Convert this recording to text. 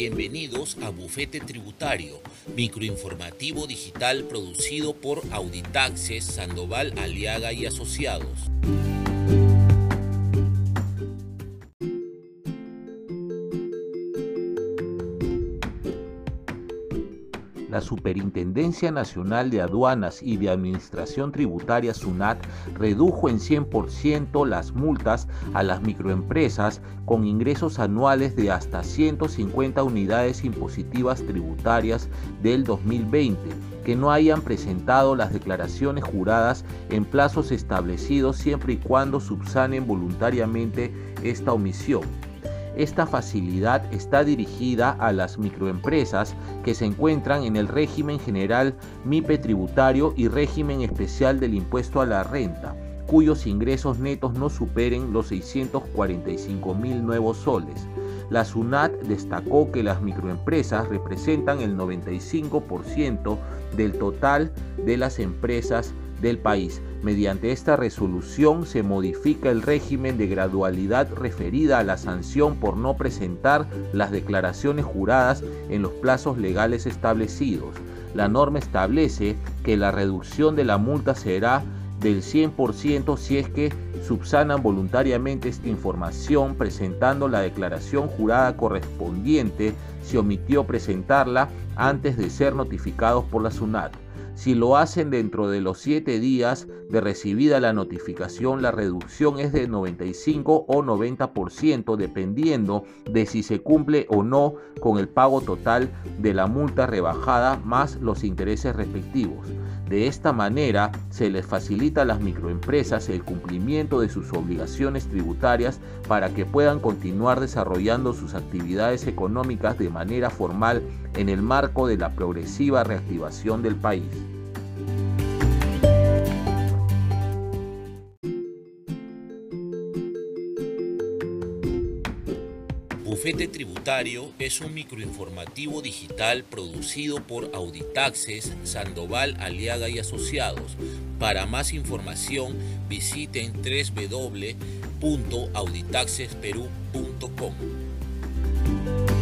Bienvenidos a Bufete Tributario, microinformativo digital producido por Auditaxes Sandoval Aliaga y Asociados. La Superintendencia Nacional de Aduanas y de Administración Tributaria SUNAT redujo en 100% las multas a las microempresas con ingresos anuales de hasta 150 unidades impositivas tributarias del 2020 que no hayan presentado las declaraciones juradas en plazos establecidos siempre y cuando subsanen voluntariamente esta omisión. Esta facilidad está dirigida a las microempresas que se encuentran en el régimen general MIPE tributario y régimen especial del impuesto a la renta, cuyos ingresos netos no superen los 645 mil nuevos soles. La SUNAT destacó que las microempresas representan el 95% del total de las empresas del país. Mediante esta resolución se modifica el régimen de gradualidad referida a la sanción por no presentar las declaraciones juradas en los plazos legales establecidos. La norma establece que la reducción de la multa será del 100% si es que subsanan voluntariamente esta información presentando la declaración jurada correspondiente si omitió presentarla antes de ser notificados por la SUNAT. Si lo hacen dentro de los 7 días de recibida la notificación, la reducción es de 95 o 90% dependiendo de si se cumple o no con el pago total de la multa rebajada más los intereses respectivos. De esta manera se les facilita a las microempresas el cumplimiento de sus obligaciones tributarias para que puedan continuar desarrollando sus actividades económicas de manera formal en el marco de la progresiva reactivación del país. Bufete Tributario es un microinformativo digital producido por Auditaxes, Sandoval, Aliaga y Asociados. Para más información visiten www.auditaxesperú.com.